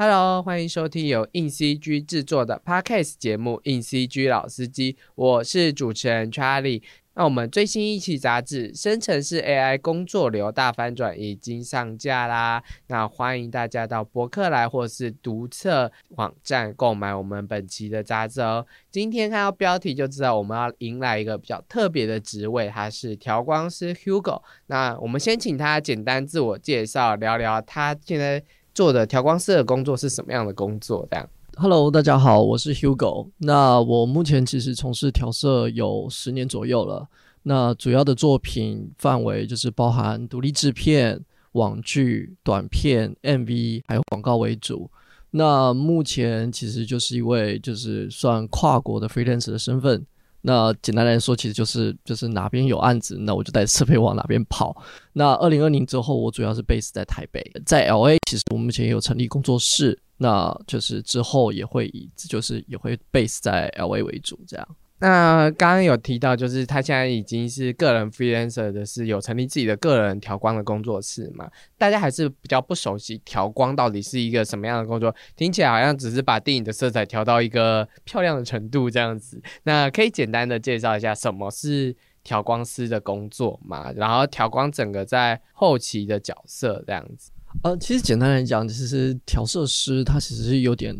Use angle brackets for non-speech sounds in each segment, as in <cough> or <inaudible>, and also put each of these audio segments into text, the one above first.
Hello，欢迎收听由硬 CG 制作的 Podcast 节目《硬 CG 老司机》，我是主持人 Charlie。那我们最新一期杂志《生成式 AI 工作流大翻转》已经上架啦，那欢迎大家到博客来或是读册网站购买我们本期的杂志哦。今天看到标题就知道我们要迎来一个比较特别的职位，他是调光师 Hugo。那我们先请他简单自我介绍，聊聊他现在做的调光师的工作是什么样的工作，这样。Hello，大家好，我是 Hugo。那我目前其实从事调色有十年左右了。那主要的作品范围就是包含独立制片、网剧、短片、MV，还有广告为主。那目前其实就是一位就是算跨国的 freelance 的身份。那简单来说，其实就是就是哪边有案子，那我就带设备往哪边跑。那二零二零之后，我主要是 base 在台北，在 LA，其实我目前也有成立工作室。那就是之后也会以就是也会 base 在 LA 为主，这样。那刚刚有提到，就是他现在已经是个人 freelancer 的是有成立自己的个人调光的工作室嘛？大家还是比较不熟悉调光到底是一个什么样的工作，听起来好像只是把电影的色彩调到一个漂亮的程度这样子。那可以简单的介绍一下什么是调光师的工作嘛？然后调光整个在后期的角色这样子。呃，其实简单来讲，其实调色师他其实是有点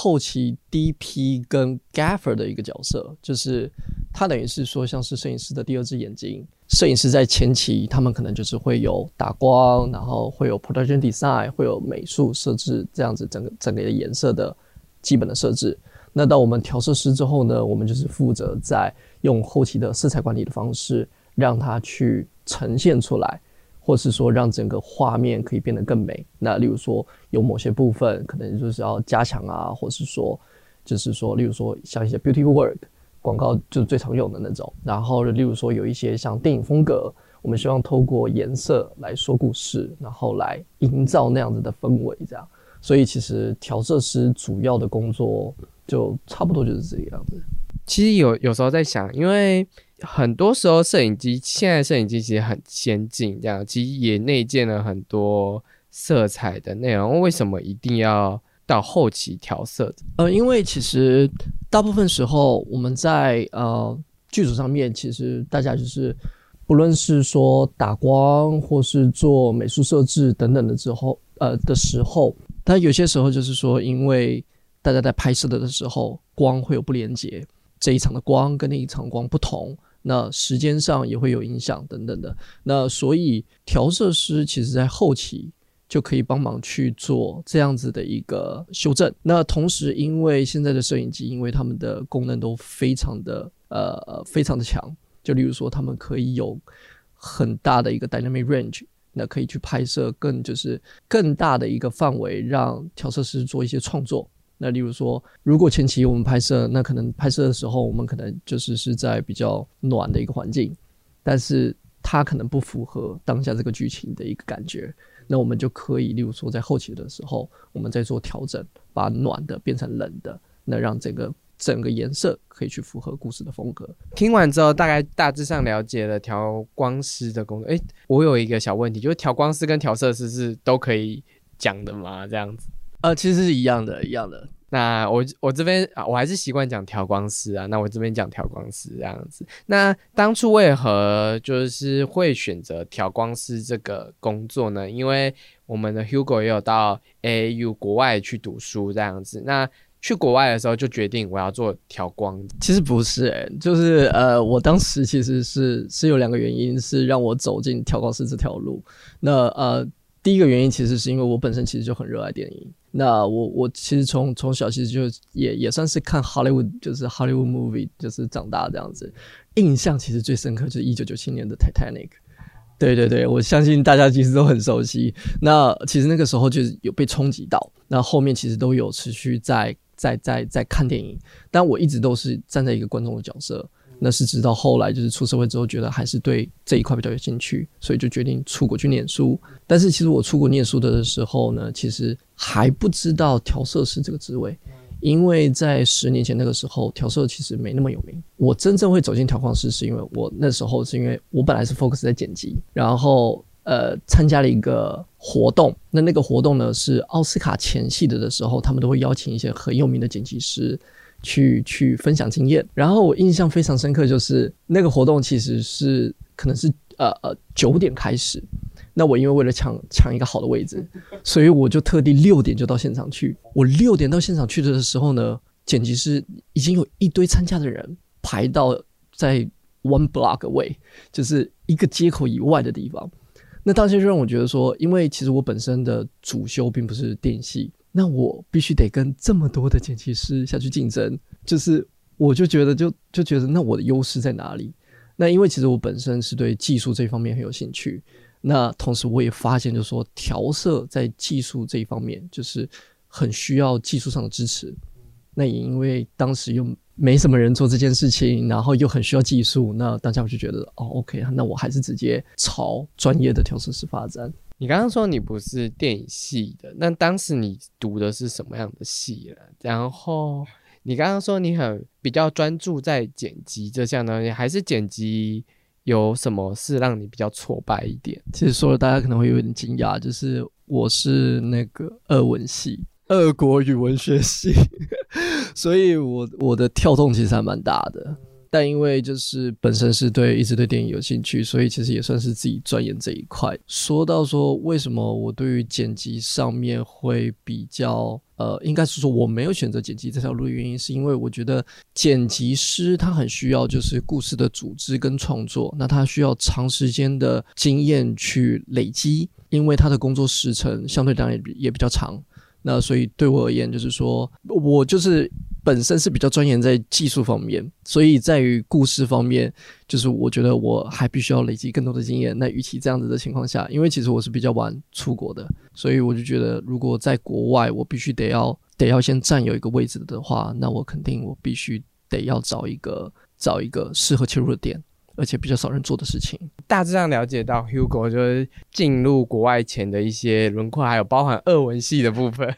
后期 DP 跟 Gaffer 的一个角色，就是他等于是说像是摄影师的第二只眼睛。摄影师在前期，他们可能就是会有打光，然后会有 production design，会有美术设置这样子整个整个的颜色的基本的设置。那到我们调色师之后呢，我们就是负责在用后期的色彩管理的方式，让它去呈现出来。或是说让整个画面可以变得更美。那例如说有某些部分可能就是要加强啊，或是说就是说，例如说像一些 beauty work 广告就是最常用的那种。然后例如说有一些像电影风格，我们希望透过颜色来说故事，然后来营造那样子的氛围，这样。所以其实调色师主要的工作就差不多就是这个样子。其实有有时候在想，因为。很多时候，摄影机现在摄影机其实很先进，这样其实也内建了很多色彩的内容。为什么一定要到后期调色？呃，因为其实大部分时候我们在呃剧组上面，其实大家就是不论是说打光或是做美术设置等等的之后，呃的时候，但有些时候就是说，因为大家在拍摄的的时候，光会有不连接，这一场的光跟那一场光不同。那时间上也会有影响等等的，那所以调色师其实在后期就可以帮忙去做这样子的一个修正。那同时，因为现在的摄影机，因为他们的功能都非常的呃非常的强，就例如说他们可以有很大的一个 dynamic range，那可以去拍摄更就是更大的一个范围，让调色师做一些创作。那例如说，如果前期我们拍摄，那可能拍摄的时候，我们可能就是是在比较暖的一个环境，但是它可能不符合当下这个剧情的一个感觉，那我们就可以，例如说在后期的时候，我们再做调整，把暖的变成冷的，那让整个整个颜色可以去符合故事的风格。听完之后，大概大致上了解了调光师的工作。诶，我有一个小问题，就是调光师跟调色师是都可以讲的吗？这样子？呃，其实是一样的，一样的。那我我这边啊，我还是习惯讲调光师啊。那我这边讲调光师这样子。那当初为何就是会选择调光师这个工作呢？因为我们的 Hugo 也有到 AU 国外去读书这样子。那去国外的时候就决定我要做调光。其实不是诶、就是呃，我当时其实是是有两个原因是让我走进调光师这条路。那呃。第一个原因其实是因为我本身其实就很热爱电影。那我我其实从从小其实就也也算是看 Hollywood 就是 Hollywood movie 就是长大这样子。印象其实最深刻就是一九九七年的 Titanic。对对对，我相信大家其实都很熟悉。那其实那个时候就是有被冲击到，那后面其实都有持续在在在在看电影，但我一直都是站在一个观众的角色。那是直到后来就是出社会之后，觉得还是对这一块比较有兴趣，所以就决定出国去念书。但是其实我出国念书的时候呢，其实还不知道调色师这个职位，因为在十年前那个时候，调色其实没那么有名。我真正会走进调光师，是因为我那时候是因为我本来是 focus 在剪辑，然后呃参加了一个活动，那那个活动呢是奥斯卡前戏的的时候，他们都会邀请一些很有名的剪辑师去去分享经验。然后我印象非常深刻，就是那个活动其实是可能是呃呃九点开始，那我因为为了抢抢一个好的位置，所以我就特地六点就到现场去。我六点到现场去的时候呢，剪辑师已经有一堆参加的人排到在 one block away，就是一个街口以外的地方。那当时就让我觉得说，因为其实我本身的主修并不是电戏，那我必须得跟这么多的剪辑师下去竞争，就是我就觉得就就觉得那我的优势在哪里？那因为其实我本身是对技术这方面很有兴趣，那同时我也发现就是说调色在技术这一方面就是很需要技术上的支持。那也因为当时又没什么人做这件事情，然后又很需要技术，那大家我就觉得哦，OK，那我还是直接朝专业的调色师发展。你刚刚说你不是电影系的，那当时你读的是什么样的系了？然后你刚刚说你很比较专注在剪辑这项东西，还是剪辑有什么是让你比较挫败一点？其实说了，大家可能会有点惊讶，就是我是那个二文系。二国语文学系，<laughs> 所以我我的跳动其实还蛮大的，但因为就是本身是对一直对电影有兴趣，所以其实也算是自己钻研这一块。说到说为什么我对于剪辑上面会比较呃，应该是说我没有选择剪辑这条路的原因，是因为我觉得剪辑师他很需要就是故事的组织跟创作，那他需要长时间的经验去累积，因为他的工作时程相对当然也也比较长。那所以对我而言，就是说我就是本身是比较钻研在技术方面，所以在于故事方面，就是我觉得我还必须要累积更多的经验。那与其这样子的情况下，因为其实我是比较晚出国的，所以我就觉得如果在国外，我必须得要得要先占有一个位置的话，那我肯定我必须得要找一个找一个适合切入的点。而且比较少人做的事情，大致上了解到 Hugo 就是进入国外前的一些轮廓，还有包含俄文系的部分。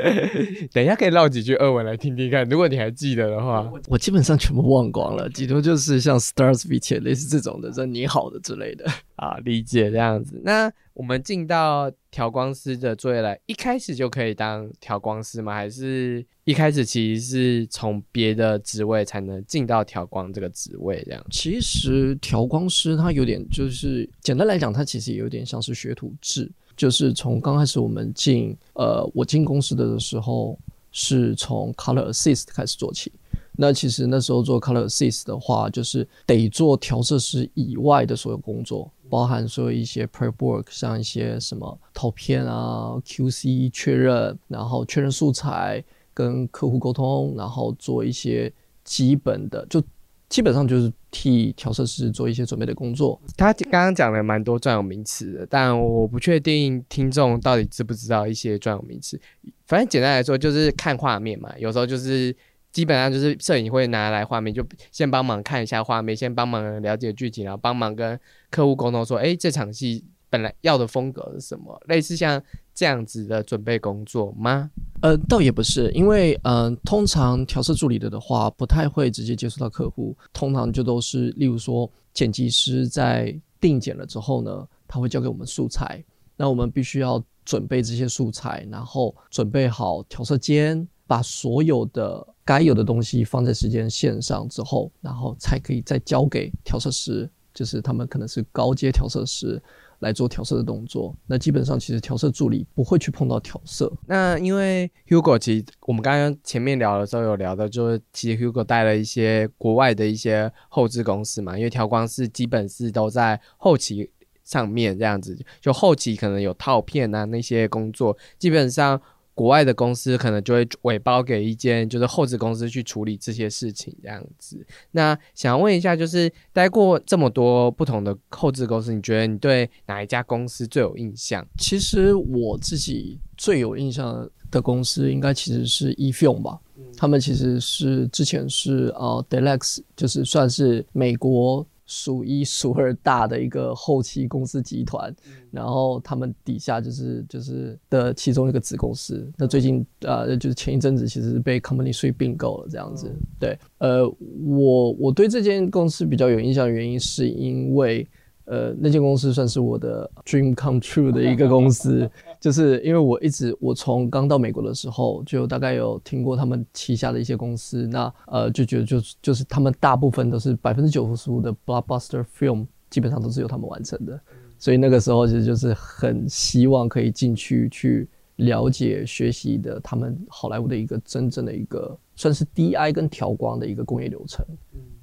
<laughs> 等一下可以唠几句俄文来听听看，如果你还记得的话。我基本上全部忘光了，几多就是像 Stars v i 类似这种的，这你好的之类的啊，理解这样子。那我们进到调光师的作业来，一开始就可以当调光师吗？还是一开始其实是从别的职位才能进到调光这个职位？这样？其实调光师他有点就是简单来讲，他其实有点像是学徒制，就是从刚开始我们进呃我进公司的时候，是从 Color Assist 开始做起。那其实那时候做 Color Assist 的话，就是得做调色师以外的所有工作。包含说一些 prep work，像一些什么投片啊、QC 确认，然后确认素材，跟客户沟通，然后做一些基本的，就基本上就是替调色师做一些准备的工作。他刚刚讲了蛮多专有名词的，但我不确定听众到底知不知道一些专有名词。反正简单来说，就是看画面嘛，有时候就是。基本上就是摄影会拿来画面，就先帮忙看一下画面，先帮忙了解剧情，然后帮忙跟客户沟通说，哎，这场戏本来要的风格是什么？类似像这样子的准备工作吗？呃，倒也不是，因为嗯，通常调色助理的的话，不太会直接接触到客户，通常就都是，例如说剪辑师在定剪了之后呢，他会交给我们素材，那我们必须要准备这些素材，然后准备好调色间。把所有的该有的东西放在时间线上之后，然后才可以再交给调色师，就是他们可能是高阶调色师来做调色的动作。那基本上其实调色助理不会去碰到调色。那因为 Hugo 其实我们刚刚前面聊的时候有聊到，就是其实 Hugo 带了一些国外的一些后置公司嘛，因为调光是基本是都在后期上面这样子，就后期可能有套片啊那些工作，基本上。国外的公司可能就会委包给一间就是后置公司去处理这些事情，这样子。那想问一下，就是待过这么多不同的后置公司，你觉得你对哪一家公司最有印象？其实我自己最有印象的公司，应该其实是 eFilm 吧。他们其实是之前是呃 Deluxe，就是算是美国。数一数二大的一个后期公司集团，然后他们底下就是就是的其中一个子公司。那最近呃，就是前一阵子其实被 Company 税并购了这样子。对，呃，我我对这间公司比较有印象的原因，是因为呃，那间公司算是我的 dream come true 的一个公司，就是因为我一直我从刚到美国的时候，就大概有听过他们旗下的一些公司，那呃就觉得就就是他们大部分都是百分之九十五的 blockbuster film 基本上都是由他们完成的，所以那个时候其实就是很希望可以进去去了解学习的他们好莱坞的一个真正的一个算是 DI 跟调光的一个工业流程。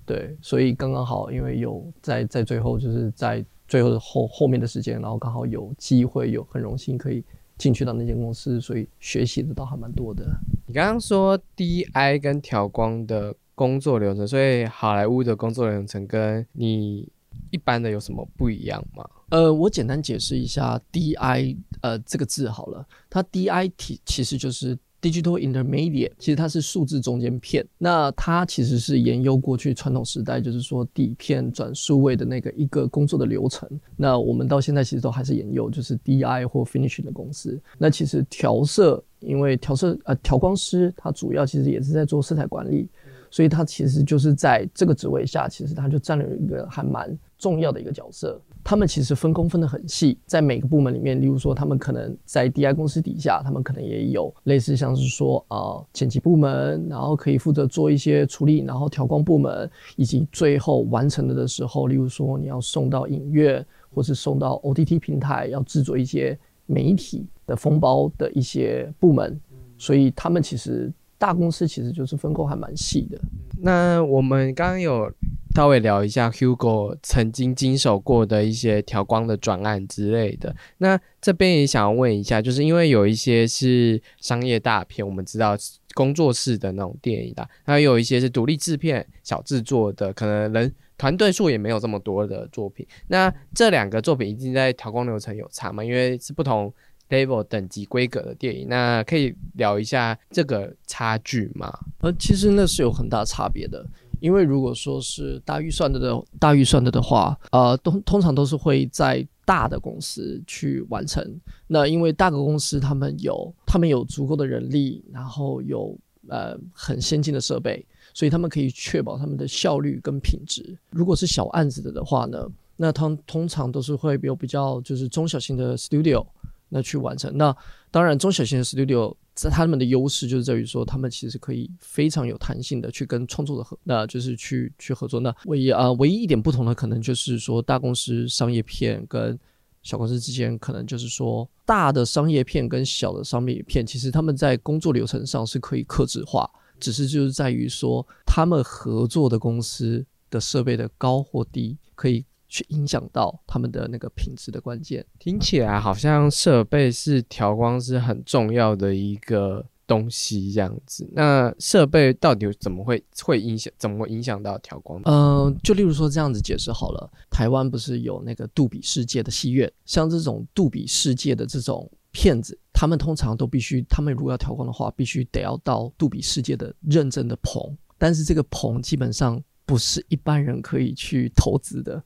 对，所以刚刚好，因为有在在最后，就是在最后的后后面的时间，然后刚好有机会，有很荣幸可以进去到那间公司，所以学习的倒还蛮多的。你刚刚说 DI 跟调光的工作流程，所以好莱坞的工作流程跟你一般的有什么不一样吗？呃，我简单解释一下 DI 呃这个字好了，它 DI 体其实就是。Digital Intermediate 其实它是数字中间片，那它其实是沿用过去传统时代，就是说底片转数位的那个一个工作的流程。那我们到现在其实都还是沿用，就是 DI 或 Finishing 的公司。那其实调色，因为调色呃调光师他主要其实也是在做色彩管理，所以他其实就是在这个职位下，其实他就占了一个还蛮重要的一个角色。他们其实分工分得很细，在每个部门里面，例如说，他们可能在 DI 公司底下，他们可能也有类似像是说啊剪辑部门，然后可以负责做一些处理，然后调光部门，以及最后完成了的时候，例如说你要送到影院，或是送到 OTT 平台，要制作一些媒体的封包的一些部门，所以他们其实大公司其实就是分工还蛮细的。那我们刚刚有。稍微聊一下 Hugo 曾经经手过的一些调光的转案之类的。那这边也想要问一下，就是因为有一些是商业大片，我们知道工作室的那种电影的，还有一些是独立制片、小制作的，可能人团队数也没有这么多的作品。那这两个作品一定在调光流程有差吗？因为是不同 level 等级规格的电影，那可以聊一下这个差距吗？呃，其实那是有很大差别的。因为如果说是大预算的的大预算的的话，呃，通通常都是会在大的公司去完成。那因为大的公司他们有他们有足够的人力，然后有呃很先进的设备，所以他们可以确保他们的效率跟品质。如果是小案子的的话呢，那通通常都是会有比较就是中小型的 studio 那去完成。那当然中小型的 studio。在他们的优势就是在于说，他们其实可以非常有弹性的去跟创作者合，那就是去去合作。那唯一啊，唯一一点不同的可能就是说，大公司商业片跟小公司之间，可能就是说，大的商业片跟小的商业片，其实他们在工作流程上是可以克制化，只是就是在于说，他们合作的公司的设备的高或低，可以。去影响到他们的那个品质的关键，听起来好像设备是调光是很重要的一个东西这样子。那设备到底怎么会会影响？怎么会影响到调光？嗯，就例如说这样子解释好了。台湾不是有那个杜比世界的戏院，像这种杜比世界的这种骗子，他们通常都必须，他们如果要调光的话，必须得要到杜比世界的认证的棚。但是这个棚基本上不是一般人可以去投资的。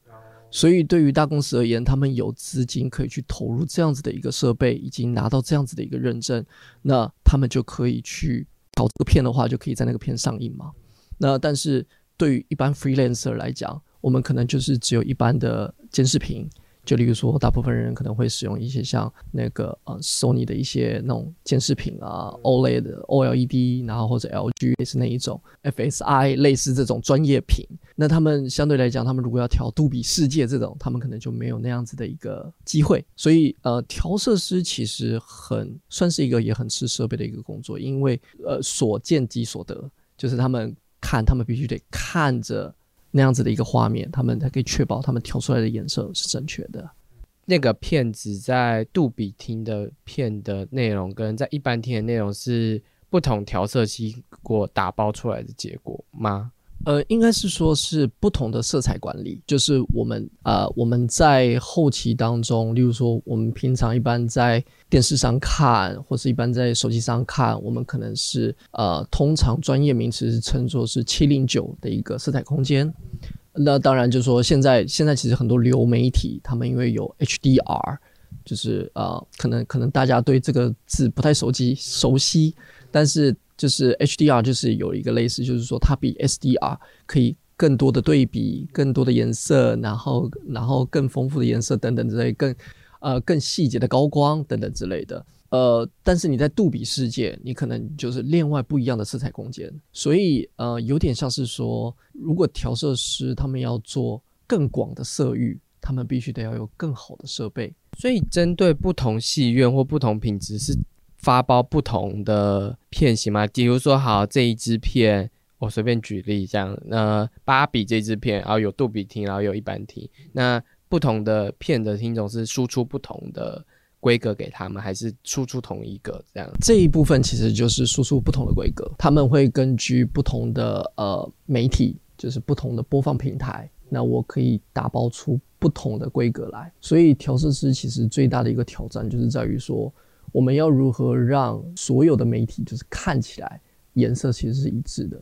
所以，对于大公司而言，他们有资金可以去投入这样子的一个设备，已经拿到这样子的一个认证，那他们就可以去搞这个片的话，就可以在那个片上映嘛。那但是对于一般 freelancer 来讲，我们可能就是只有一般的监视屏。就例如说，大部分人可能会使用一些像那个呃，Sony 的一些那种监视屏啊，OLED、OLED，然后或者 LG 也是那一种 FSI 类似这种专业屏。那他们相对来讲，他们如果要调杜比世界这种，他们可能就没有那样子的一个机会。所以呃，调色师其实很算是一个也很吃设备的一个工作，因为呃，所见即所得，就是他们看，他们必须得看着。那样子的一个画面，他们才可以确保他们调出来的颜色是正确的。那个片子在杜比听的片的内容，跟在一般听的内容是不同调色机过打包出来的结果吗？呃，应该是说是不同的色彩管理，就是我们呃我们在后期当中，例如说我们平常一般在电视上看，或是一般在手机上看，我们可能是呃通常专业名词是称作是七零九的一个色彩空间。那当然就是说现在现在其实很多流媒体，他们因为有 HDR，就是呃可能可能大家对这个字不太熟悉熟悉，但是。就是 HDR，就是有一个类似，就是说它比 SDR 可以更多的对比、更多的颜色，然后然后更丰富的颜色等等之类，更呃更细节的高光等等之类的。呃，但是你在杜比世界，你可能就是另外不一样的色彩空间，所以呃，有点像是说，如果调色师他们要做更广的色域，他们必须得要有更好的设备。所以针对不同戏院或不同品质，是发包不同的片型吗？比如说，好这一支片，我随便举例这样，那芭比这支片，然后有杜比听，然后有一般听，那不同的片的听众是输出不同的。规格给他们，还是输出同一个这样？这一部分其实就是输出不同的规格，他们会根据不同的呃媒体，就是不同的播放平台，那我可以打包出不同的规格来。所以调色师其实最大的一个挑战就是在于说，我们要如何让所有的媒体就是看起来颜色其实是一致的。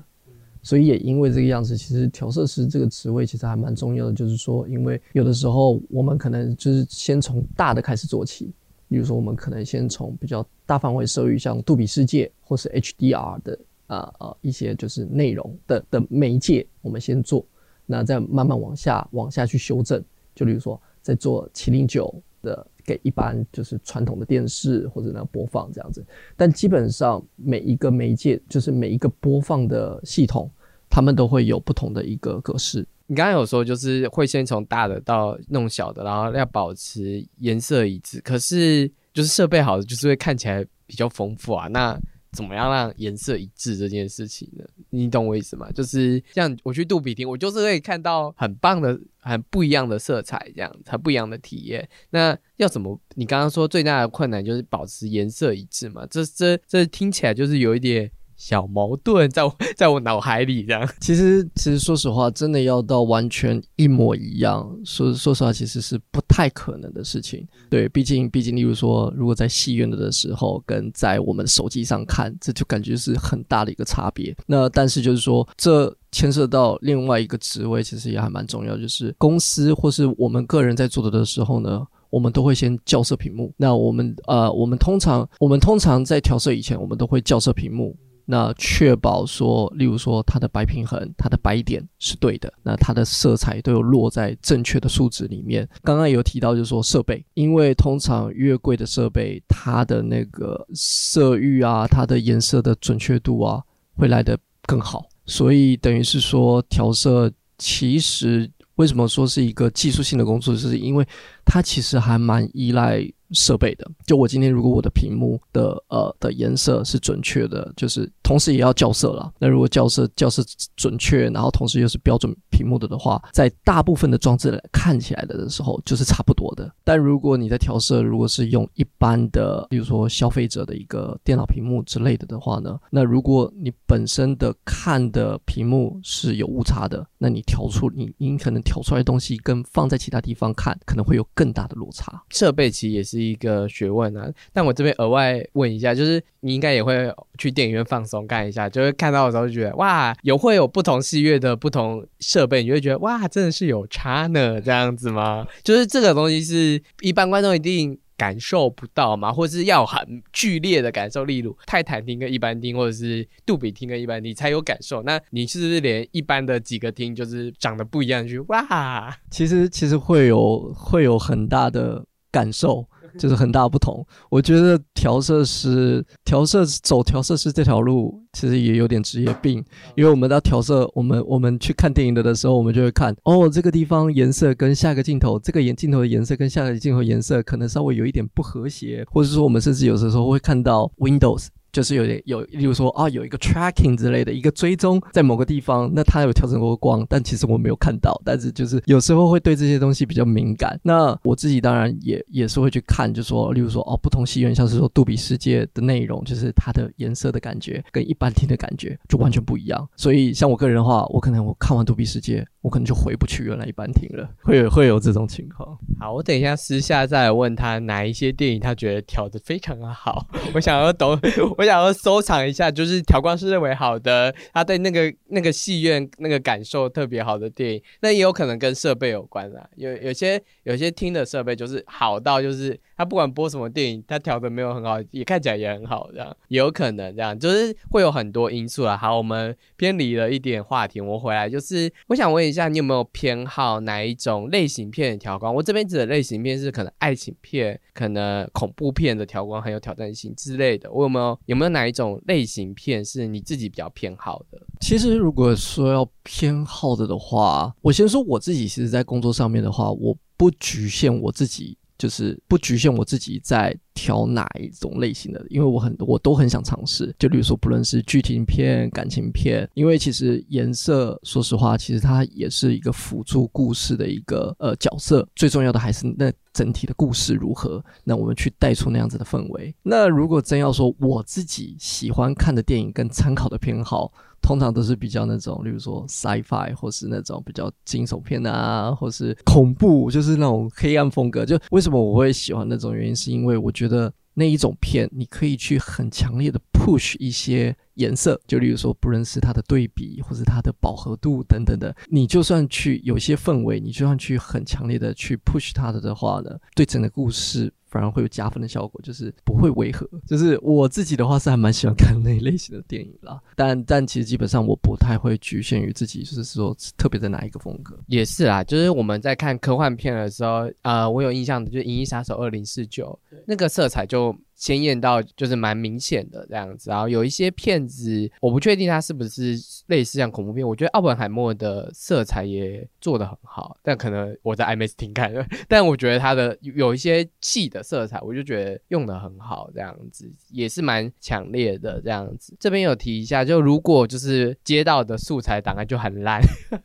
所以也因为这个样子，其实调色师这个职位其实还蛮重要的，就是说，因为有的时候我们可能就是先从大的开始做起。比如说，我们可能先从比较大范围色域，像杜比世界或是 HDR 的啊啊一些就是内容的的媒介，我们先做，那再慢慢往下往下去修正。就比如说，在做麒麟九的给一般就是传统的电视或者那播放这样子，但基本上每一个媒介就是每一个播放的系统，他们都会有不同的一个格式。你刚才有说，就是会先从大的到弄小的，然后要保持颜色一致。可是就是设备好的，就是会看起来比较丰富啊。那怎么样让颜色一致这件事情呢？你懂我意思吗？就是像我去杜比厅，我就是可以看到很棒的、很不一样的色彩，这样很不一样的体验。那要怎么？你刚刚说最大的困难就是保持颜色一致嘛？这、这、这听起来就是有一点。小矛盾在我 <laughs> 在我脑海里这样，其实其实说实话，真的要到完全一模一样，说说实话，其实是不太可能的事情。对，毕竟毕竟，例如说，如果在戏院的时候，跟在我们手机上看，这就感觉是很大的一个差别。那但是就是说，这牵涉到另外一个职位，其实也还蛮重要，就是公司或是我们个人在做的的时候呢，我们都会先校色屏幕。那我们呃，我们通常我们通常在调色以前，我们都会校色屏幕。那确保说，例如说它的白平衡、它的白点是对的，那它的色彩都有落在正确的数值里面。刚刚有提到，就是说设备，因为通常越贵的设备，它的那个色域啊，它的颜色的准确度啊，会来得更好。所以等于是说，调色其实为什么说是一个技术性的工作，就是因为它其实还蛮依赖。设备的，就我今天如果我的屏幕的呃的颜色是准确的，就是同时也要校色了。那如果校色校色准确，然后同时又是标准屏幕的的话，在大部分的装置看起来的时候就是差不多的。但如果你在调色，如果是用一般的，比如说消费者的一个电脑屏幕之类的的话呢，那如果你本身的看的屏幕是有误差的，那你调出你你可能调出来的东西跟放在其他地方看可能会有更大的落差。设备其实也是。一个学问啊，但我这边额外问一下，就是你应该也会去电影院放松看一下，就是看到的时候就觉得哇，有会有不同戏院的不同设备，你会觉得哇，真的是有差呢，这样子吗？就是这个东西是一般观众一定感受不到嘛，或是要很剧烈的感受，例如泰坦厅跟一般厅，或者是杜比厅跟一般厅才有感受。那你是不是连一般的几个厅就是长得不一样，就哇？其实其实会有会有很大的感受。就是很大不同。我觉得调色师调色走调色师这条路，其实也有点职业病。因为我们在调色，我们我们去看电影的的时候，我们就会看哦，这个地方颜色跟下个镜头，这个眼镜头的颜色跟下个镜头颜色可能稍微有一点不和谐，或者说我们甚至有的时候会看到 Windows。就是有点有，例如说啊，有一个 tracking 之类的一个追踪在某个地方，那它有调整过光，但其实我没有看到。但是就是有时候会对这些东西比较敏感。那我自己当然也也是会去看，就说例如说哦，不同戏院像是说杜比世界的内容，就是它的颜色的感觉跟一般厅的感觉就完全不一样。所以像我个人的话，我可能我看完杜比世界，我可能就回不去原来一般厅了，会有会有这种情况。好，我等一下私下再问他哪一些电影他觉得调的非常的好，<laughs> 我想要懂。<laughs> 我想要收藏一下，就是调光师认为好的，他对那个那个戏院那个感受特别好的电影，那也有可能跟设备有关啊。有有些有些听的设备就是好到就是他不管播什么电影，他调的没有很好，也看起来也很好，这样也有可能这样，就是会有很多因素啦。好，我们偏离了一点话题，我回来就是我想问一下，你有没有偏好哪一种类型片的调光？我这边指的类型片是可能爱情片、可能恐怖片的调光很有挑战性之类的。我有没有有没有哪一种类型片是你自己比较偏好的？其实如果说要偏好的的话，我先说我自己，其实在工作上面的话，我不局限我自己。就是不局限我自己在挑哪一种类型的，因为我很我都很想尝试。就比如说，不论是剧情片、感情片，因为其实颜色，说实话，其实它也是一个辅助故事的一个呃角色。最重要的还是那整体的故事如何，那我们去带出那样子的氛围。那如果真要说我自己喜欢看的电影跟参考的偏好。通常都是比较那种，例如说 sci-fi 或是那种比较惊悚片啊，或是恐怖，就是那种黑暗风格。就为什么我会喜欢那种原因，是因为我觉的那一种片，你可以去很强烈的 push 一些颜色，就例如说不论是它的对比，或是它的饱和度等等的，你就算去有些氛围，你就算去很强烈的去 push 它的的话呢，对整个故事。反而会有加分的效果，就是不会违和。就是我自己的话是还蛮喜欢看那一类型的电影啦，但但其实基本上我不太会局限于自己，就是说特别在哪一个风格。也是啦，就是我们在看科幻片的时候，呃，我有印象的就是《银翼杀手二零四九》，那个色彩就。鲜艳到就是蛮明显的这样子，然后有一些片子，我不确定它是不是类似像恐怖片。我觉得奥本海默的色彩也做得很好，但可能我在 IMAX 听看，但我觉得它的有一些细的色彩，我就觉得用的很好，这样子也是蛮强烈的这样子。这边有提一下，就如果就是接到的素材档案就很烂，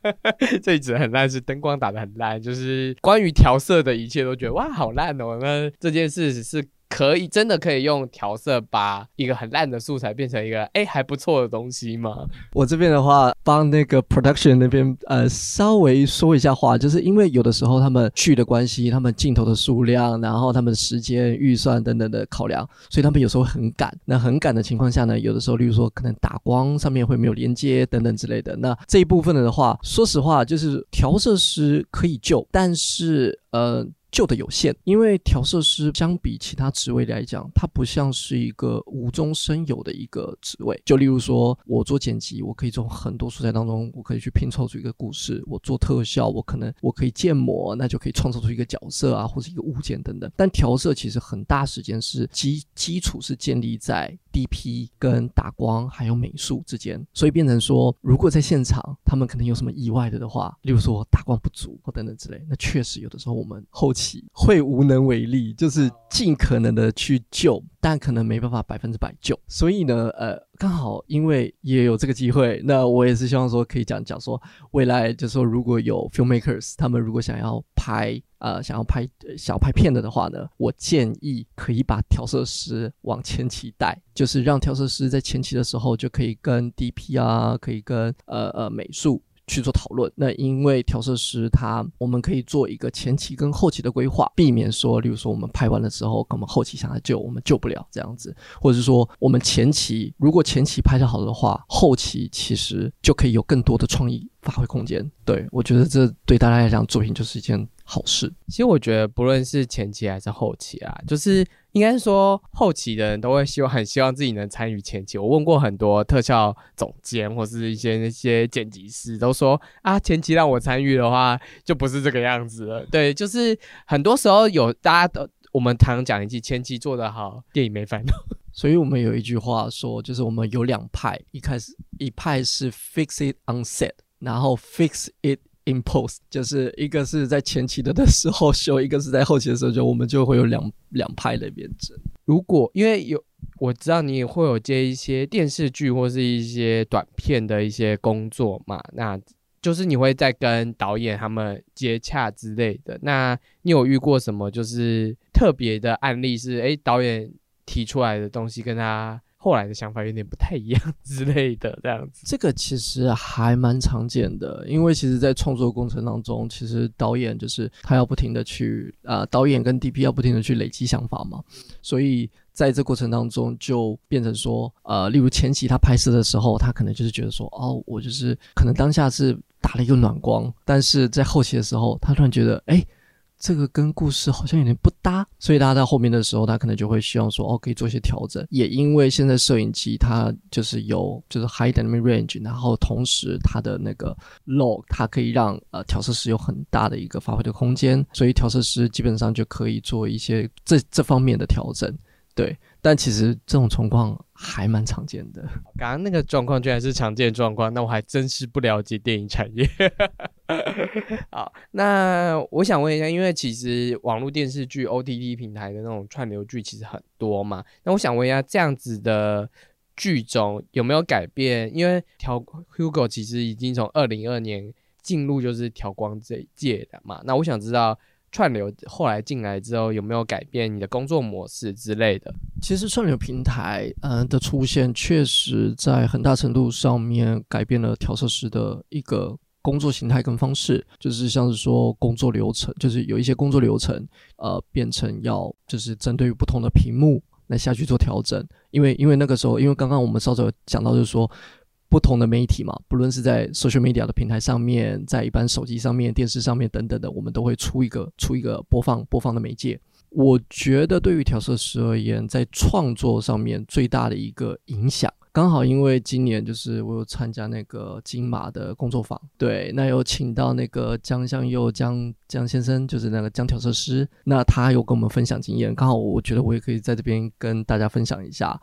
<laughs> 这一指很烂是灯光打的很烂，就是关于调色的一切都觉得哇好烂哦。那这件事是。可以真的可以用调色把一个很烂的素材变成一个哎还不错的东西吗？我这边的话帮那个 production 那边呃稍微说一下话，就是因为有的时候他们去的关系，他们镜头的数量，然后他们时间预算等等的考量，所以他们有时候很赶。那很赶的情况下呢，有的时候例如说可能打光上面会没有连接等等之类的。那这一部分的话，说实话就是调色师可以救，但是呃。旧的有限，因为调色师相比其他职位来讲，它不像是一个无中生有的一个职位。就例如说，我做剪辑，我可以从很多素材当中，我可以去拼凑出一个故事；我做特效，我可能我可以建模，那就可以创造出一个角色啊，或者一个物件等等。但调色其实很大时间是基基础是建立在 DP 跟打光还有美术之间，所以变成说，如果在现场他们可能有什么意外的的话，例如说打光不足或等等之类，那确实有的时候我们后期。会无能为力，就是尽可能的去救，但可能没办法百分之百救。所以呢，呃，刚好因为也有这个机会，那我也是希望说可以讲讲说，未来就说如果有 filmmakers，他们如果想要拍呃想要拍小拍片的的话呢，我建议可以把调色师往前期带，就是让调色师在前期的时候就可以跟 DP 啊，可以跟呃呃美术。去做讨论。那因为调色师他，我们可以做一个前期跟后期的规划，避免说，例如说我们拍完了之后，我们后期想要救，我们救不了这样子，或者是说我们前期如果前期拍的好的话，后期其实就可以有更多的创意发挥空间。对我觉得这对大家来讲，作品就是一件好事。其实我觉得不论是前期还是后期啊，就是。应该是说，后期的人都会希望很希望自己能参与前期。我问过很多特效总监或是一些那些剪辑师，都说啊，前期让我参与的话，就不是这个样子了。对，就是很多时候有大家都我们常讲一句，前期做得好，电影没烦恼。<laughs> 所以我们有一句话说，就是我们有两派，一开始一派是 fix it on set，然后 fix it。Impose 就是一个是在前期的的时候修，一个是在后期的时候就我们就会有两两派的辩证。如果因为有我知道你也会有接一些电视剧或是一些短片的一些工作嘛，那就是你会在跟导演他们接洽之类的。那你有遇过什么就是特别的案例？是哎导演提出来的东西跟他。后来的想法有点不太一样之类的，<laughs> 这样子，这个其实还蛮常见的，因为其实，在创作过程当中，其实导演就是他要不停的去啊，导演跟 DP 要不停的去累积想法嘛，所以在这过程当中就变成说，呃，例如前期他拍摄的时候，他可能就是觉得说，哦，我就是可能当下是打了一个暖光，但是在后期的时候，他突然觉得，哎。这个跟故事好像有点不搭，所以大家在后面的时候，他可能就会希望说，哦，可以做一些调整。也因为现在摄影机它就是有就是 high dynamic range，然后同时它的那个 low，它可以让呃调色师有很大的一个发挥的空间，所以调色师基本上就可以做一些这这方面的调整。对，但其实这种情况还蛮常见的。刚刚那个状况居然是常见状况，那我还真是不了解电影产业。<laughs> 好，那我想问一下，因为其实网络电视剧 OTT 平台的那种串流剧其实很多嘛，那我想问一下，这样子的剧种有没有改变？因为调 Hugo 其实已经从二零二年进入就是调光这一届的嘛，那我想知道。串流后来进来之后，有没有改变你的工作模式之类的？其实串流平台，嗯的出现，确实在很大程度上面改变了调色师的一个工作形态跟方式。就是像是说工作流程，就是有一些工作流程，呃，变成要就是针对于不同的屏幕来下去做调整。因为因为那个时候，因为刚刚我们稍早讲到，就是说。不同的媒体嘛，不论是在 social media 的平台上面，在一般手机上面、电视上面等等的，我们都会出一个出一个播放播放的媒介。我觉得对于调色师而言，在创作上面最大的一个影响，刚好因为今年就是我有参加那个金马的工作坊，对，那有请到那个江向佑江江先生，就是那个江调色师，那他有跟我们分享经验，刚好我觉得我也可以在这边跟大家分享一下，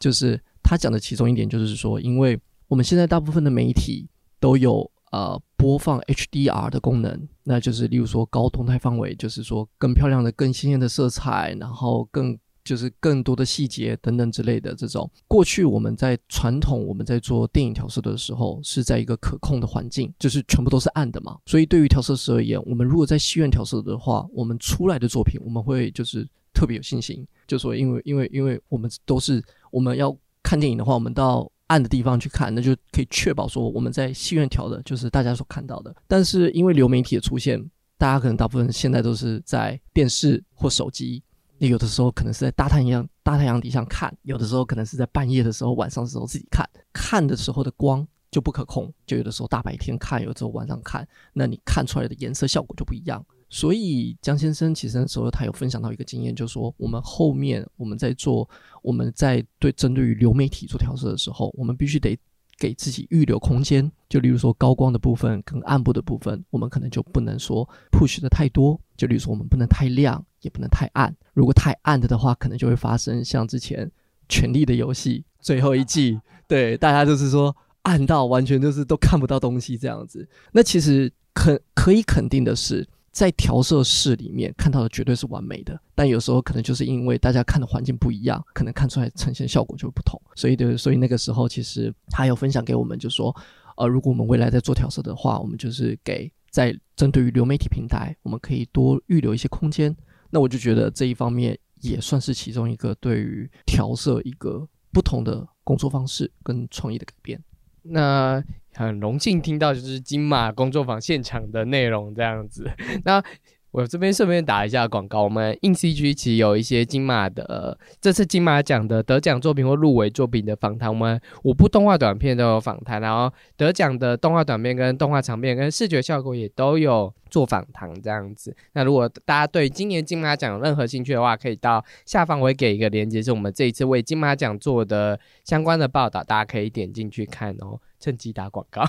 就是他讲的其中一点就是说，因为我们现在大部分的媒体都有呃播放 HDR 的功能，那就是例如说高动态范围，就是说更漂亮的、更鲜艳的色彩，然后更就是更多的细节等等之类的这种。过去我们在传统我们在做电影调色的时候，是在一个可控的环境，就是全部都是暗的嘛。所以对于调色师而言，我们如果在戏院调色的话，我们出来的作品我们会就是特别有信心，就说因为因为因为我们都是我们要看电影的话，我们到暗的地方去看，那就可以确保说我们在戏院调的就是大家所看到的。但是因为流媒体的出现，大家可能大部分现在都是在电视或手机，那有的时候可能是在大太阳大太阳底下看，有的时候可能是在半夜的时候、晚上的时候自己看。看的时候的光就不可控，就有的时候大白天看，有的时候晚上看，那你看出来的颜色效果就不一样。所以江先生其实那时候他有分享到一个经验，就是说我们后面我们在做我们在对针对于流媒体做调色的时候，我们必须得给自己预留空间。就例如说高光的部分跟暗部的部分，我们可能就不能说 push 的太多。就例如说我们不能太亮，也不能太暗。如果太暗的的话，可能就会发生像之前《权力的游戏》最后一季，<laughs> 对大家就是说暗到完全就是都看不到东西这样子。那其实可可以肯定的是。在调色室里面看到的绝对是完美的，但有时候可能就是因为大家看的环境不一样，可能看出来呈现效果就会不同。所以的，所以那个时候其实他有分享给我们，就说，呃，如果我们未来在做调色的话，我们就是给在针对于流媒体平台，我们可以多预留一些空间。那我就觉得这一方面也算是其中一个对于调色一个不同的工作方式跟创意的改变。那。很荣幸听到就是金马工作坊现场的内容这样子，那我这边顺便打一下广告，我们硬 CG 其实有一些金马的这次金马奖的得奖作品或入围作品的访谈，我们五部动画短片都有访谈，然后得奖的动画短片跟动画长片跟视觉效果也都有。做访谈这样子，那如果大家对今年金马奖有任何兴趣的话，可以到下方我会给一个链接，是我们这一次为金马奖做的相关的报道，大家可以点进去看哦。趁机打广告。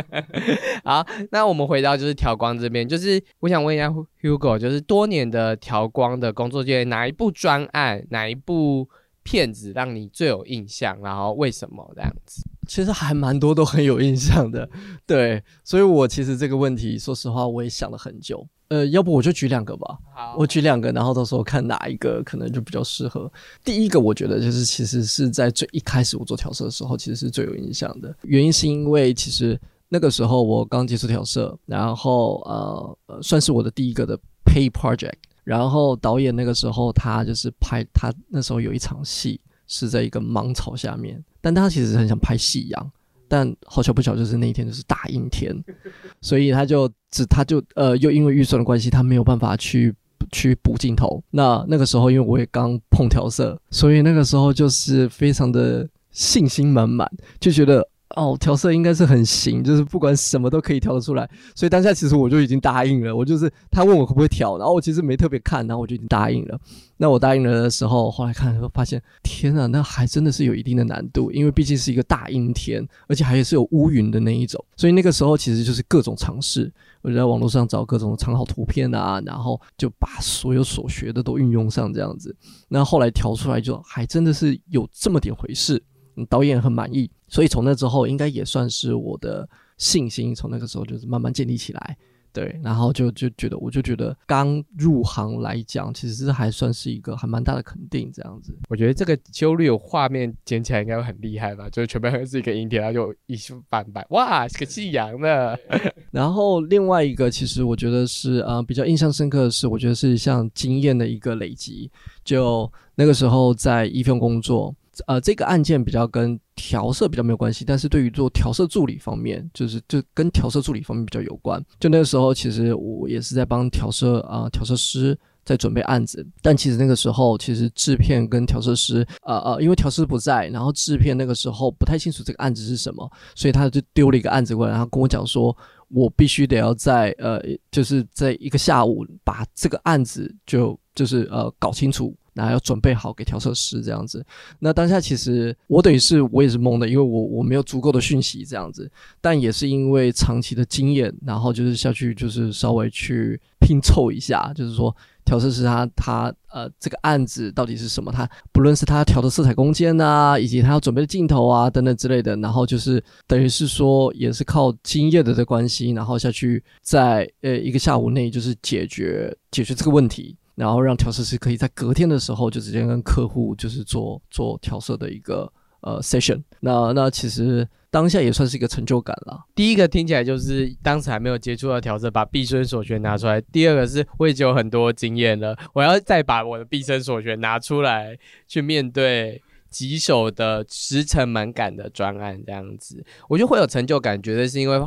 <laughs> 好，那我们回到就是调光这边，就是我想问一下 Hugo，就是多年的调光的工作经验，哪一部专案，哪一部？片子让你最有印象，然后为什么这样子？其实还蛮多都很有印象的，对，所以我其实这个问题，说实话我也想了很久。呃，要不我就举两个吧，好我举两个，然后到时候看哪一个可能就比较适合。第一个，我觉得就是其实是在最一开始我做调色的时候，其实是最有印象的。原因是因为其实那个时候我刚接触调色，然后呃呃，算是我的第一个的 pay project。然后导演那个时候，他就是拍他那时候有一场戏是在一个芒草下面，但他其实很想拍夕阳，但好巧不巧就是那一天就是大阴天，所以他就只他就呃又因为预算的关系，他没有办法去去补镜头。那那个时候因为我也刚碰调色，所以那个时候就是非常的信心满满，就觉得哦，调色应该是很行，就是不管什么都可以调得出来。所以当下其实我就已经答应了，我就是他问我可不可以调，然后我其实没特别看，然后我就已经答应了。那我答应了的时候，后来看时候发现，天啊，那还真的是有一定的难度，因为毕竟是一个大阴天，而且还是有乌云的那一种。所以那个时候其实就是各种尝试，我就在网络上找各种参考图片啊，然后就把所有所学的都运用上这样子。那后来调出来就还真的是有这么点回事。导演很满意，所以从那之后，应该也算是我的信心从那个时候就是慢慢建立起来。对，然后就就觉得，我就觉得刚入行来讲，其实还算是一个还蛮大的肯定。这样子，我觉得这个修律有画面剪起来应该会很厉害吧？就是全部是一个阴天，然后就一束斑白，哇，是个夕阳呢。<laughs> 然后另外一个，其实我觉得是呃比较印象深刻的是，我觉得是像经验的一个累积。就那个时候在一份工作。呃，这个案件比较跟调色比较没有关系，但是对于做调色助理方面，就是就跟调色助理方面比较有关。就那个时候，其实我也是在帮调色啊，调色师在准备案子。但其实那个时候，其实制片跟调色师，呃呃，因为调色不在，然后制片那个时候不太清楚这个案子是什么，所以他就丢了一个案子过来，然后跟我讲说，我必须得要在呃，就是在一个下午把这个案子就就是呃搞清楚。然后要准备好给调色师这样子，那当下其实我等于是我也是懵的，因为我我没有足够的讯息这样子，但也是因为长期的经验，然后就是下去就是稍微去拼凑一下，就是说调色师他他呃这个案子到底是什么，他不论是他调的色彩空间啊，以及他要准备的镜头啊等等之类的，然后就是等于是说也是靠经验的的关系，然后下去在呃一个下午内就是解决解决这个问题。然后让调色师可以在隔天的时候就直接跟客户就是做做调色的一个呃 session。那那其实当下也算是一个成就感了。第一个听起来就是当时还没有接触到调色，把毕生所学拿出来。第二个是我已经有很多经验了，我要再把我的毕生所学拿出来去面对棘手的时程门槛的专案，这样子我就会有成就感，觉得是因为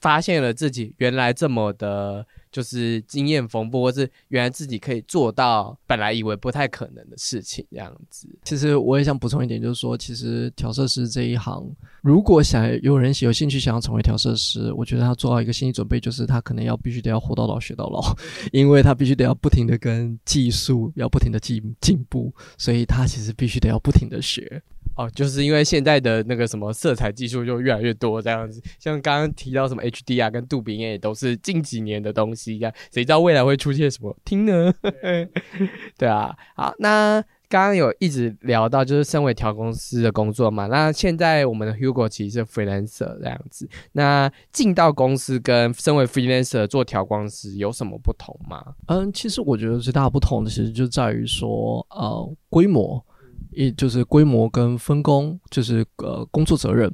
发现了自己原来这么的。就是经验丰富，或是原来自己可以做到本来以为不太可能的事情，这样子。其实我也想补充一点，就是说，其实调色师这一行，如果想有人有兴趣想要成为调色师，我觉得他做好一个心理准备，就是他可能要必须得要活到老学到老，<laughs> 因为他必须得要不停的跟技术要不停的进进步，所以他其实必须得要不停的学。哦，就是因为现在的那个什么色彩技术就越来越多，这样子，像刚刚提到什么 HDR 跟杜比也都是近几年的东西，呀，谁知道未来会出现什么听呢？<laughs> 对啊，好，那刚刚有一直聊到就是身为调公司的工作嘛，那现在我们的 Hugo 其实是 freelancer 这样子，那进到公司跟身为 freelancer 做调光师有什么不同吗？嗯，其实我觉得最大的不同的其实就在于说，呃，规模。一就是规模跟分工，就是呃工作责任。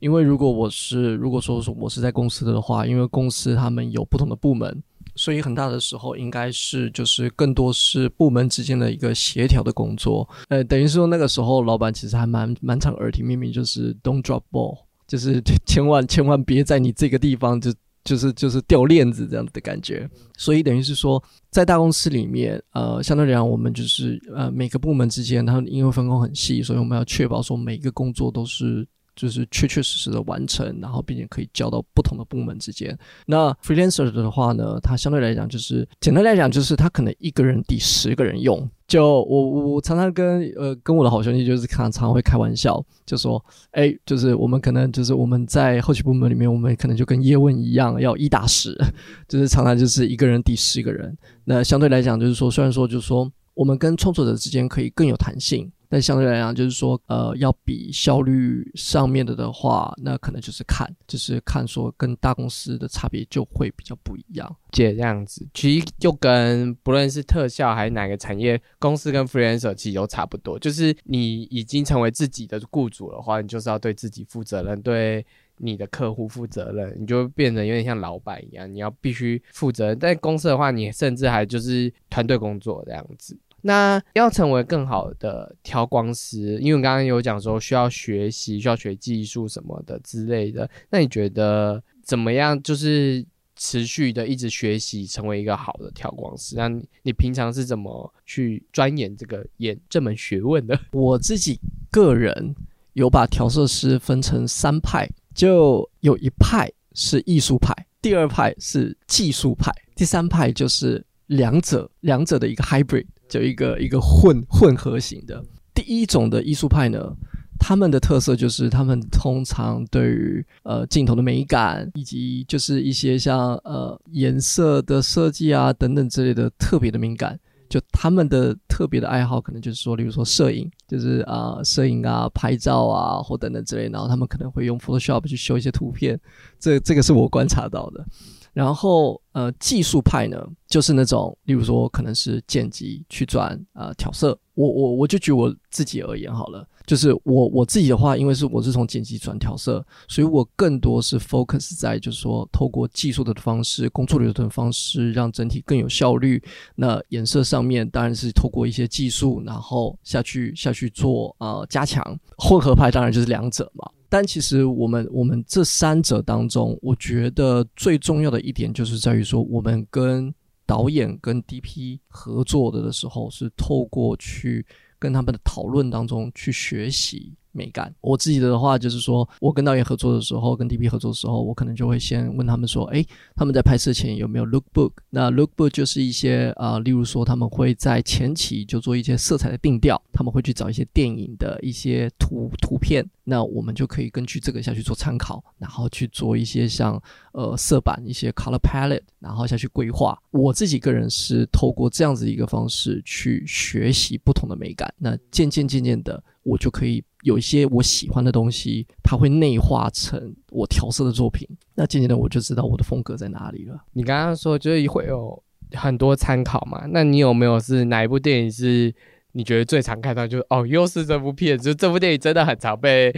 因为如果我是如果说是我是在公司的话，因为公司他们有不同的部门，所以很大的时候应该是就是更多是部门之间的一个协调的工作。呃，等于是说那个时候老板其实还蛮蛮常耳提面命，就是 don't drop ball，就是 <laughs> 千万千万别在你这个地方就。就是就是掉链子这样子的感觉，所以等于是说，在大公司里面，呃，相对来讲，我们就是呃每个部门之间，它因为分工很细，所以我们要确保说每一个工作都是。就是确确实实的完成，然后并且可以交到不同的部门之间。那 freelancer 的话呢，它相对来讲就是简单来讲，就是他可能一个人抵十个人用。就我我常常跟呃跟我的好兄弟就是常常会开玩笑，就说哎，就是我们可能就是我们在后期部门里面，我们可能就跟叶问一样，要一打十，<laughs> 就是常常就是一个人抵十个人。那相对来讲，就是说虽然说就是说我们跟创作者之间可以更有弹性。但相对来讲，就是说，呃，要比效率上面的的话，那可能就是看，就是看说跟大公司的差别就会比较不一样。姐这样子，其实就跟不论是特效还是哪个产业，公司跟 freelancer 其实都差不多。就是你已经成为自己的雇主的话，你就是要对自己负责任，对你的客户负责任，你就变得有点像老板一样，你要必须负责任。但公司的话，你甚至还就是团队工作这样子。那要成为更好的调光师，因为刚刚有讲说需要学习、需要学技术什么的之类的。那你觉得怎么样？就是持续的一直学习，成为一个好的调光师。那你平常是怎么去钻研这个研这门学问的？<laughs> 我自己个人有把调色师分成三派，就有一派是艺术派，第二派是技术派，第三派就是两者两者的一个 hybrid，就一个一个混混合型的。第一种的艺术派呢，他们的特色就是他们通常对于呃镜头的美感，以及就是一些像呃颜色的设计啊等等之类的特别的敏感。就他们的特别的爱好，可能就是说，例如说摄影，就是啊摄影啊拍照啊或等等之类，然后他们可能会用 Photoshop 去修一些图片，这这个是我观察到的。然后，呃，技术派呢，就是那种，例如说，可能是剪辑去转啊调色。我我我就举我自己而言好了，就是我我自己的话，因为是我是从剪辑转调色，所以我更多是 focus 在就是说，透过技术的方式、工作流程的方式，让整体更有效率。那颜色上面当然是透过一些技术，然后下去下去做啊加强。混合派当然就是两者嘛。但其实我们我们这三者当中，我觉得最重要的一点就是在于说，我们跟导演跟 DP 合作的的时候，是透过去跟他们的讨论当中去学习。美感，我自己的话就是说，我跟导演合作的时候，跟 DP 合作的时候，我可能就会先问他们说，哎，他们在拍摄前有没有 look book？那 look book 就是一些啊，例如说他们会在前期就做一些色彩的定调，他们会去找一些电影的一些图图片，那我们就可以根据这个下去做参考，然后去做一些像呃色板一些 color palette，然后下去规划。我自己个人是透过这样子一个方式去学习不同的美感，那渐渐渐渐的。我就可以有一些我喜欢的东西，它会内化成我调色的作品。那渐渐的，我就知道我的风格在哪里了。你刚刚说就是会有很多参考嘛？那你有没有是哪一部电影是你觉得最常看到？就是哦，又是这部片，就这部电影真的很常被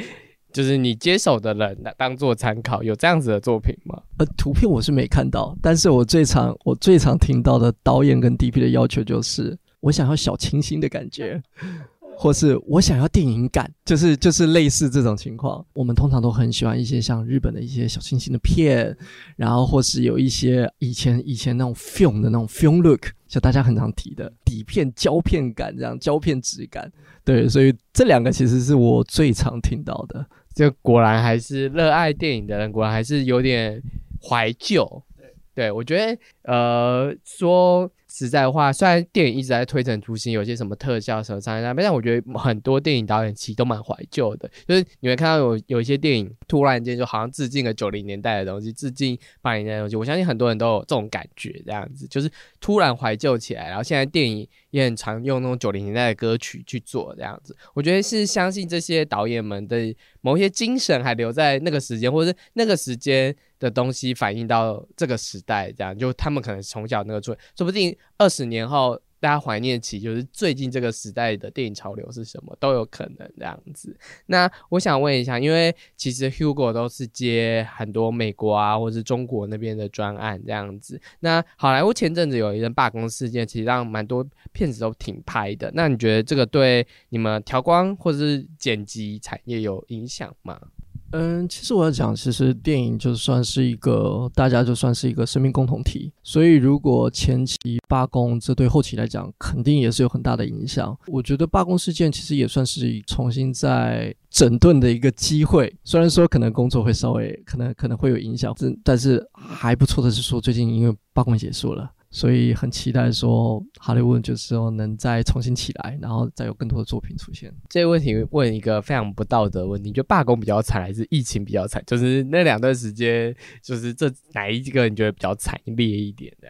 就是你接手的人当做参考，有这样子的作品吗？呃，图片我是没看到，但是我最常我最常听到的导演跟 DP 的要求就是，我想要小清新的感觉。或是我想要电影感，就是就是类似这种情况。我们通常都很喜欢一些像日本的一些小清新的片，然后或是有一些以前以前那种 film 的那种 film look，就大家很常提的底片胶片感，这样胶片质感。对，所以这两个其实是我最常听到的。就果然还是热爱电影的人，果然还是有点怀旧。对，我觉得呃说。实在话，虽然电影一直在推陈出新，有些什么特效什么上那边，但我觉得很多电影导演其实都蛮怀旧的。就是你会看到有有一些电影突然间就好像致敬了九零年代的东西，致敬八零年代的东西。我相信很多人都有这种感觉，这样子就是突然怀旧起来。然后现在电影也很常用那种九零年代的歌曲去做这样子。我觉得是相信这些导演们的某些精神还留在那个时间，或者是那个时间。的东西反映到这个时代，这样就他们可能从小那个做，说不定二十年后大家怀念起就是最近这个时代的电影潮流是什么都有可能这样子。那我想问一下，因为其实 Hugo 都是接很多美国啊或者是中国那边的专案这样子。那好莱坞前阵子有一阵罢工事件，其实让蛮多片子都停拍的。那你觉得这个对你们调光或者是剪辑产业有影响吗？嗯，其实我要讲，其实电影就算是一个大家就算是一个生命共同体，所以如果前期罢工，这对后期来讲肯定也是有很大的影响。我觉得罢工事件其实也算是重新在整顿的一个机会，虽然说可能工作会稍微可能可能会有影响，但是还不错的是说最近因为罢工结束了。所以很期待说，好莱坞就是说能再重新起来，然后再有更多的作品出现。这个问题问一个非常不道德问题，就罢工比较惨还是疫情比较惨？就是那两段时间，就是这哪一个你觉得比较惨烈一点的？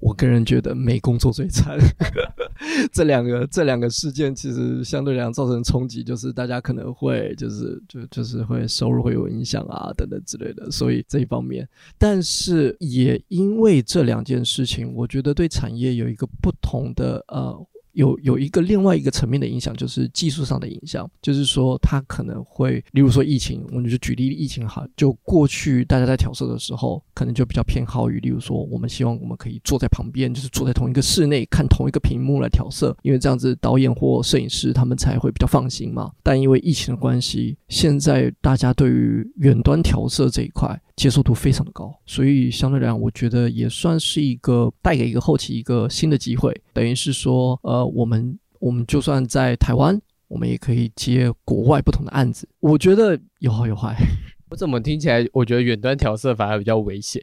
我个人觉得没工作最惨。<laughs> 这两个这两个事件其实相对来讲造成冲击，就是大家可能会就是就就是会收入会有影响啊等等之类的。所以这一方面，但是也因为这两件事情。我觉得对产业有一个不同的呃。有有一个另外一个层面的影响，就是技术上的影响，就是说它可能会，例如说疫情，我们就举例疫情哈，就过去大家在调色的时候，可能就比较偏好于，例如说我们希望我们可以坐在旁边，就是坐在同一个室内看同一个屏幕来调色，因为这样子导演或摄影师他们才会比较放心嘛。但因为疫情的关系，现在大家对于远端调色这一块接受度非常的高，所以相对来讲，我觉得也算是一个带给一个后期一个新的机会，等于是说呃。我们我们就算在台湾，我们也可以接国外不同的案子。我觉得有好有坏。<laughs> 我怎么听起来，我觉得远端调色反而比较危险，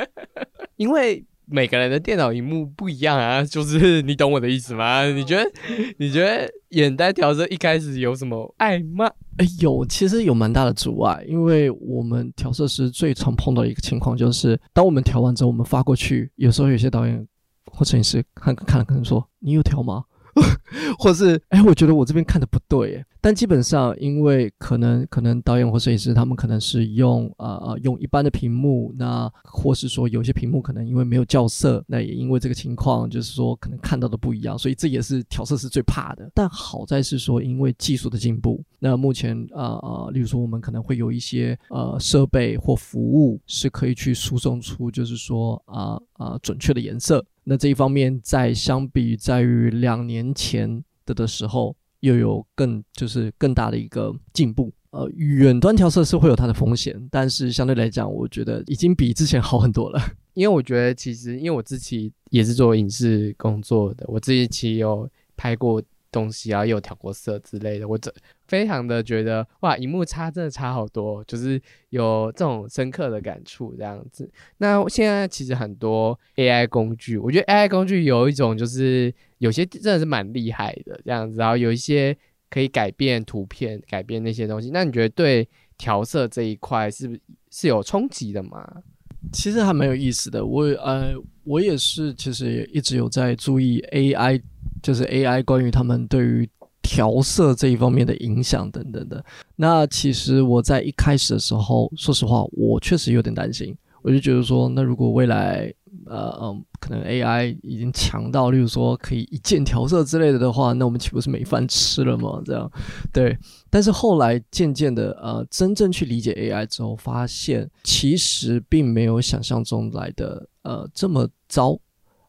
<laughs> 因为每个人的电脑荧幕不一样啊，就是你懂我的意思吗？你觉得你觉得远端调色一开始有什么爱吗？哎，有，其实有蛮大的阻碍，因为我们调色师最常碰到一个情况就是，当我们调完之后，我们发过去，有时候有些导演或摄影师看看了，可能说：“你有调吗？” <laughs> 或是哎，我觉得我这边看的不对，但基本上因为可能可能导演或摄影师他们可能是用呃呃用一般的屏幕，那或是说有些屏幕可能因为没有校色，那也因为这个情况就是说可能看到的不一样，所以这也是调色师最怕的。但好在是说因为技术的进步，那目前呃呃，例如说我们可能会有一些呃设备或服务是可以去输送出就是说啊啊准确的颜色。那这一方面，在相比在于两年前的的时候，又有更就是更大的一个进步。呃，远端调色是会有它的风险，但是相对来讲，我觉得已经比之前好很多了。<laughs> 因为我觉得其实，因为我自己也是做影视工作的，我自己其实有拍过。东西啊，也有调过色之类的，我这非常的觉得哇，荧幕差真的差好多，就是有这种深刻的感触这样子。那现在其实很多 AI 工具，我觉得 AI 工具有一种就是有些真的是蛮厉害的这样子，然后有一些可以改变图片、改变那些东西。那你觉得对调色这一块是不是是有冲击的吗？其实还蛮有意思的，我呃，我也是，其实也一直有在注意 AI。就是 AI 关于他们对于调色这一方面的影响等等的。那其实我在一开始的时候，说实话，我确实有点担心。我就觉得说，那如果未来，呃嗯，可能 AI 已经强到，例如说可以一键调色之类的的话，那我们岂不是没饭吃了吗？这样，对。但是后来渐渐的，呃，真正去理解 AI 之后，发现其实并没有想象中来的，呃，这么糟。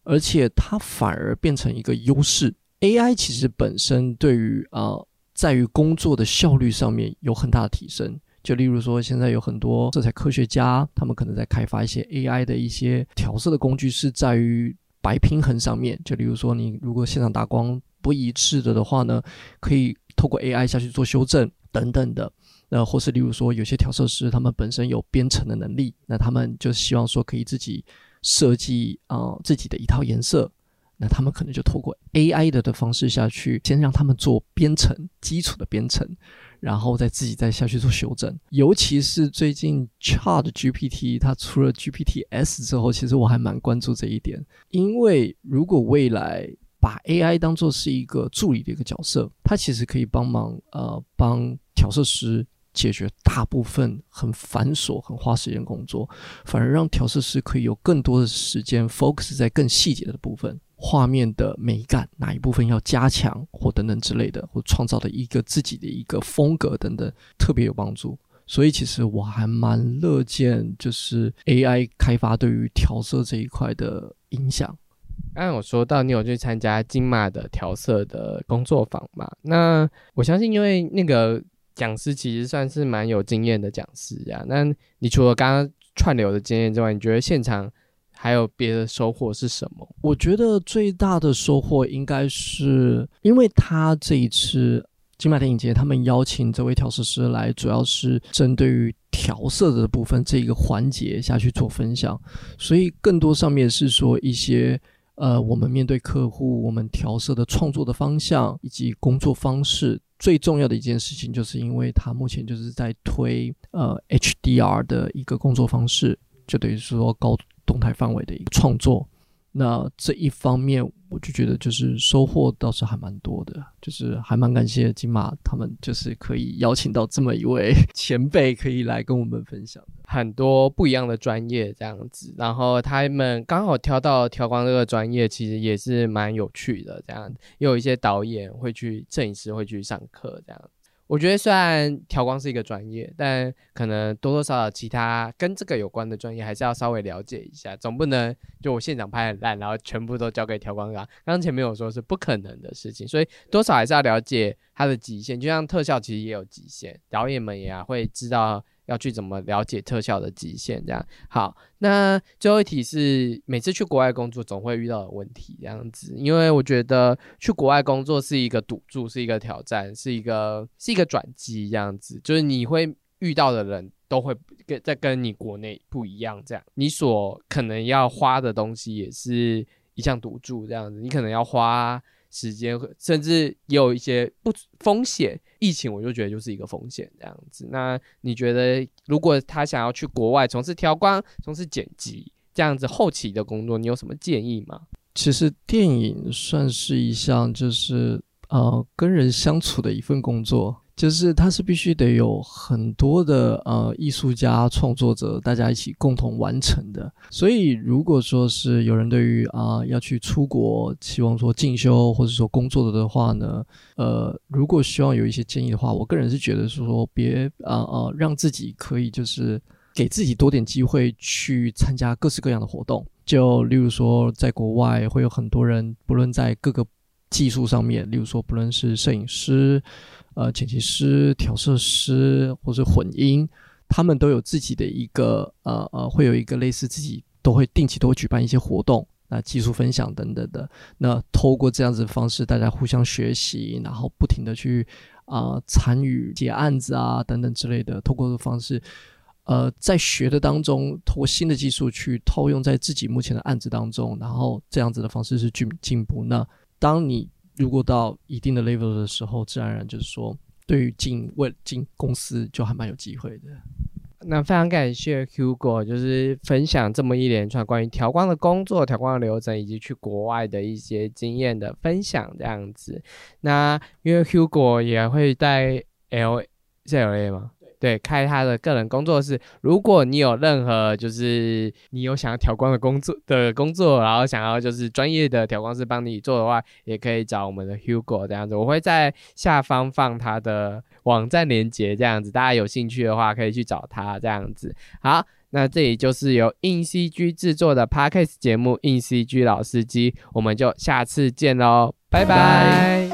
而且它反而变成一个优势。AI 其实本身对于啊，在于工作的效率上面有很大的提升。就例如说，现在有很多色彩科学家，他们可能在开发一些 AI 的一些调色的工具，是在于白平衡上面。就例如说，你如果现场打光不一致的的话呢，可以透过 AI 下去做修正等等的。那或是例如说，有些调色师他们本身有编程的能力，那他们就希望说可以自己。设计啊自己的一套颜色，那他们可能就透过 AI 的的方式下去，先让他们做编程基础的编程，然后再自己再下去做修正。尤其是最近 Chat GPT 它出了 GPT S 之后，其实我还蛮关注这一点，因为如果未来把 AI 当做是一个助理的一个角色，它其实可以帮忙呃帮调色师。解决大部分很繁琐、很花时间工作，反而让调色师可以有更多的时间 focus 在更细节的部分，画面的美感哪一部分要加强或等等之类的，或创造的一个自己的一个风格等等，特别有帮助。所以其实我还蛮乐见，就是 AI 开发对于调色这一块的影响。刚刚有说到你有去参加金马的调色的工作坊嘛？那我相信，因为那个。讲师其实算是蛮有经验的讲师呀。那你除了刚刚串流的经验之外，你觉得现场还有别的收获是什么？我觉得最大的收获应该是，因为他这一次金马电影节，他们邀请这位调色师来，主要是针对于调色的部分这一个环节下去做分享，所以更多上面是说一些呃，我们面对客户，我们调色的创作的方向以及工作方式。最重要的一件事情，就是因为他目前就是在推呃 HDR 的一个工作方式，就等于说高动态范围的一个创作。那这一方面，我就觉得就是收获倒是还蛮多的，就是还蛮感谢金马他们，就是可以邀请到这么一位 <laughs> 前辈，可以来跟我们分享很多不一样的专业这样子。然后他们刚好挑到调光这个专业，其实也是蛮有趣的这样。也有一些导演会去，摄影师会去上课这样。我觉得虽然调光是一个专业，但可能多多少少其他跟这个有关的专业还是要稍微了解一下，总不能就我现场拍很烂，然后全部都交给调光刚刚前面有说是不可能的事情，所以多少还是要了解它的极限。就像特效其实也有极限，导演们也会知道要去怎么了解特效的极限。这样好，那最后一题是每次去国外工作总会遇到的问题，这样子，因为我觉得去国外工作是一个赌注，是一个挑战，是一个是一个转机，这样子，就是你会遇到的人都会跟在跟你国内不一样，这样你所可能要花的东西也是一项赌注，这样子，你可能要花。时间甚至也有一些不风险，疫情我就觉得就是一个风险这样子。那你觉得，如果他想要去国外从事调光、从事剪辑这样子后期的工作，你有什么建议吗？其实电影算是一项就是呃跟人相处的一份工作。就是它是必须得有很多的呃艺术家创作者大家一起共同完成的，所以如果说是有人对于啊要去出国，希望说进修或者说工作的的话呢，呃，如果希望有一些建议的话，我个人是觉得是说别啊啊让自己可以就是给自己多点机会去参加各式各样的活动，就例如说在国外会有很多人，不论在各个技术上面，例如说不论是摄影师。呃，剪辑师、调色师或者混音，他们都有自己的一个呃呃，会有一个类似自己都会定期都会举办一些活动，那技术分享等等的。那透过这样子的方式，大家互相学习，然后不停的去啊参与接案子啊等等之类的。透过的方式，呃，在学的当中，通过新的技术去套用在自己目前的案子当中，然后这样子的方式是进进步。那当你如果到一定的 level 的时候，自然而然就是说，对于进为进公司就还蛮有机会的。那非常感谢 Hugo，就是分享这么一连串关于调光的工作、调光的流程，以及去国外的一些经验的分享这样子。那因为 Hugo 也会带 L 是 L A 吗？对，开他的个人工作室。如果你有任何就是你有想要调光的工作的工作，然后想要就是专业的调光师帮你做的话，也可以找我们的 Hugo 这样子。我会在下方放他的网站链接，这样子大家有兴趣的话可以去找他这样子。好，那这里就是由硬 CG 制作的 Podcast 节目《硬 CG 老司机》，我们就下次见喽，拜拜。